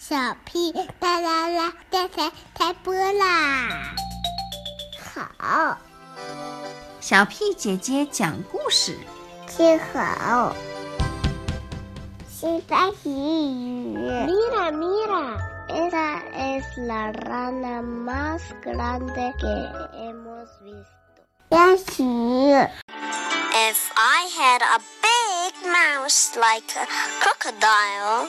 小屁哒啦啦，电台开播啦！好，小屁姐姐讲故事。听好，西班牙语。Mira, mira, esa es la rana más grande que hemos visto. 练习。 If I had a big mouse like a crocodile,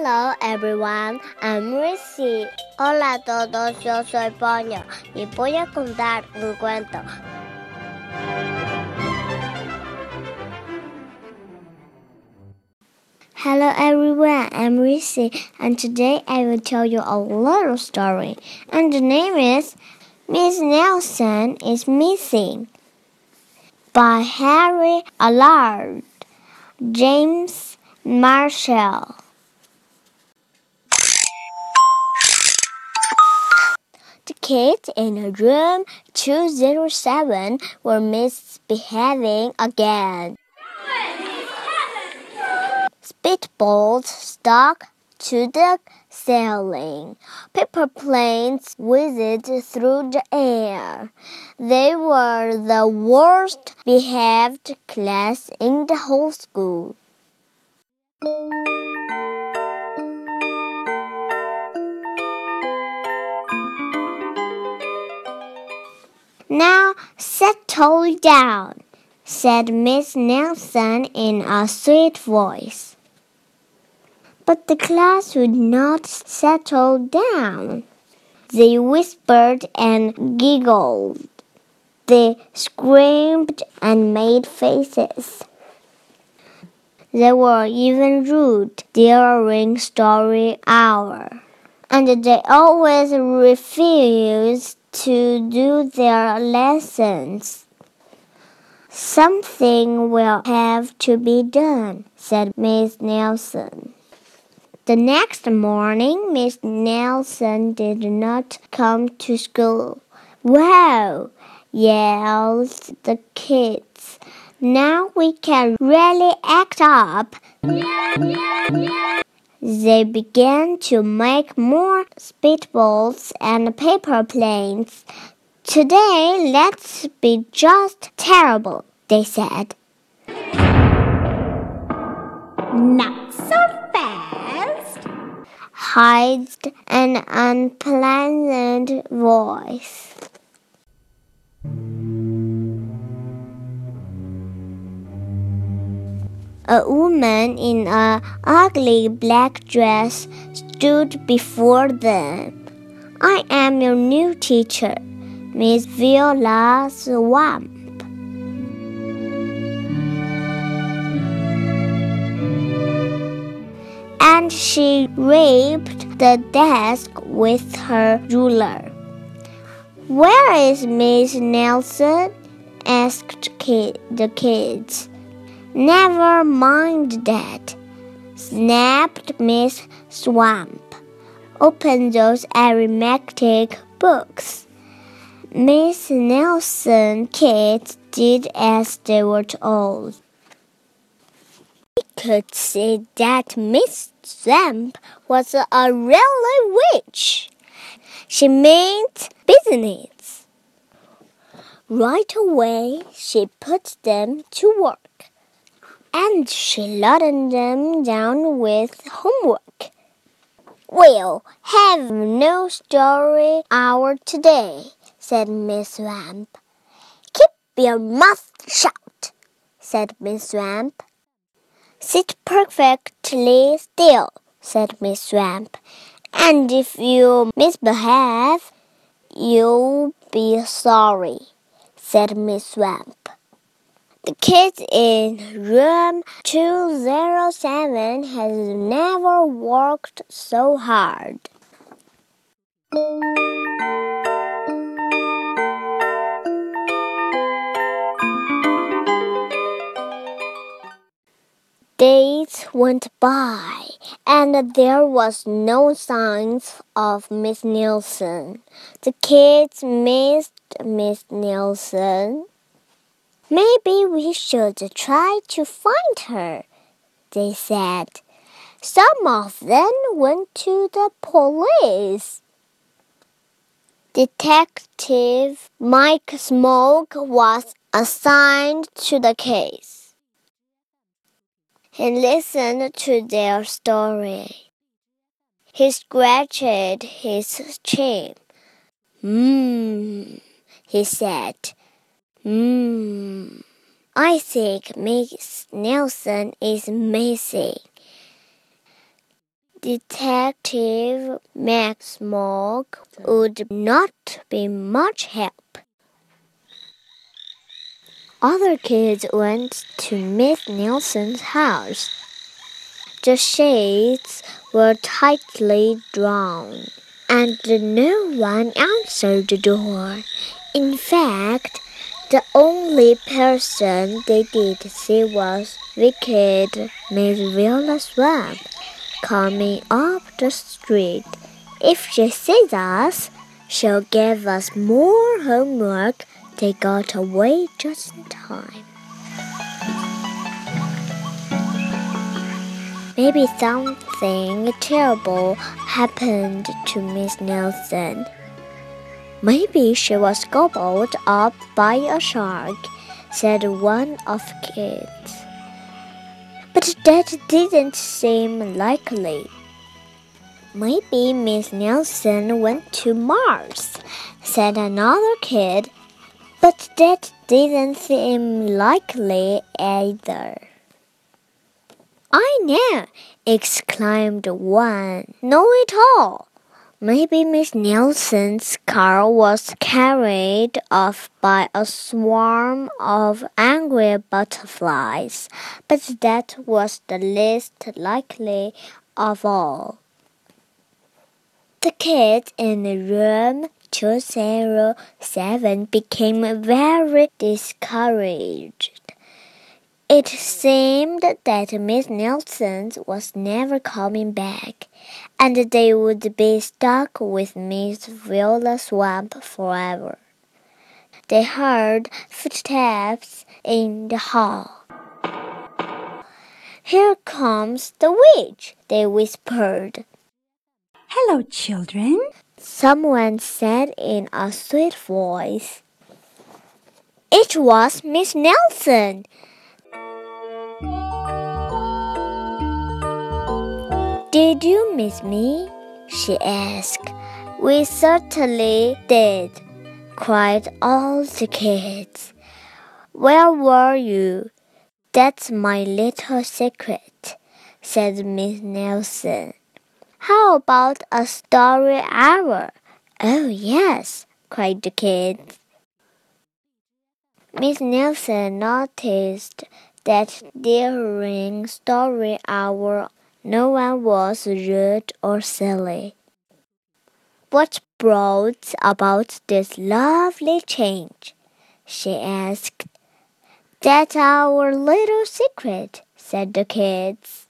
Hello everyone, I'm Ricky. Hola a todos, yo soy Ponyo y voy a contar un cuento. Hello everyone, I'm Ricky and today I will tell you a little story. And the name is Miss Nelson is Missing by Harry Allard, James Marshall. The kids in room 207 were misbehaving again. Spitballs stuck to the ceiling. Paper planes whizzed through the air. They were the worst behaved class in the whole school. Now settle down, said Miss Nelson in a sweet voice. But the class would not settle down. They whispered and giggled. They screamed and made faces. They were even rude during story hour. And they always refused to do their lessons. Something will have to be done, said Miss Nelson. The next morning, Miss Nelson did not come to school. Wow! yelled the kids. Now we can really act up. They began to make more speedboats and paper planes. Today, let's be just terrible, they said. Not so fast, hissed an unpleasant voice. A woman in a ugly black dress stood before them. I am your new teacher, Miss Viola Swamp. And she raped the desk with her ruler. Where is Miss Nelson? asked kid, the kids. Never mind that, snapped Miss Swamp. Open those arithmetic books. Miss Nelson kids did as they were told. We could see that Miss Swamp was a really witch. She meant business. Right away, she put them to work and she loaded them down with homework. We'll have no story hour today, said Miss Swamp. Keep your mouth shut, said Miss Swamp. Sit perfectly still, said Miss Swamp. And if you misbehave, you'll be sorry, said Miss Swamp. The kid in room 207 has never worked so hard. Days went by, and there was no signs of Miss Nelson. The kids missed Miss Nelson. Maybe we should try to find her, they said. Some of them went to the police. Detective McSmogg was assigned to the case. He listened to their story. He scratched his chin. Hmm, he said. Hmm. I think Miss Nelson is missing. Detective Max Smoke would not be much help. Other kids went to Miss Nelson's house. The shades were tightly drawn, and no one answered the door. In fact, the only person they did see was wicked Miss Viola Swamp coming up the street. If she sees us, she'll give us more homework. They got away just in time. Maybe something terrible happened to Miss Nelson. Maybe she was gobbled up by a shark, said one of the kids. But that didn't seem likely. Maybe Miss Nelson went to Mars, said another kid. But that didn't seem likely either. I know, exclaimed one. Know it all. Maybe Miss Nelson's car was carried off by a swarm of angry butterflies, but that was the least likely of all. The kids in room 207 became very discouraged. It seemed that Miss Nelson was never coming back, and they would be stuck with Miss Viola Swamp forever. They heard footsteps in the hall. Here comes the witch, they whispered. Hello, children. Someone said in a sweet voice. It was Miss Nelson. Did you miss me? she asked. We certainly did, cried all the kids. Where were you? That's my little secret, said Miss Nelson. How about a story hour? Oh, yes, cried the kids. Miss Nelson noticed that during story hour no one was rude or silly. What brought about this lovely change? she asked. That's our little secret, said the kids.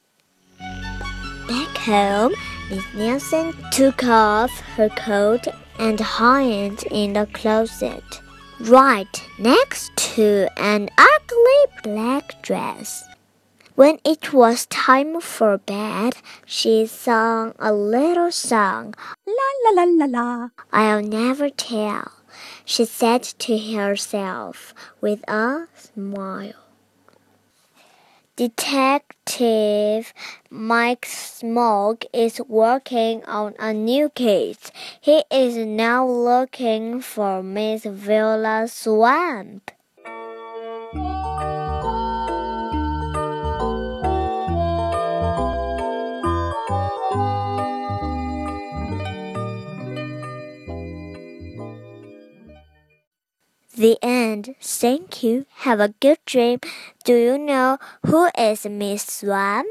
Back home, Miss Nelson took off her coat and hung it in the closet, right next to an ugly black dress. When it was time for bed, she sang a little song. La la la la la. I'll never tell, she said to herself with a smile. Detective McSmogg is working on a new case. He is now looking for Miss Viola Swamp. The end. Thank you. Have a good dream. Do you know who is Miss Swamp?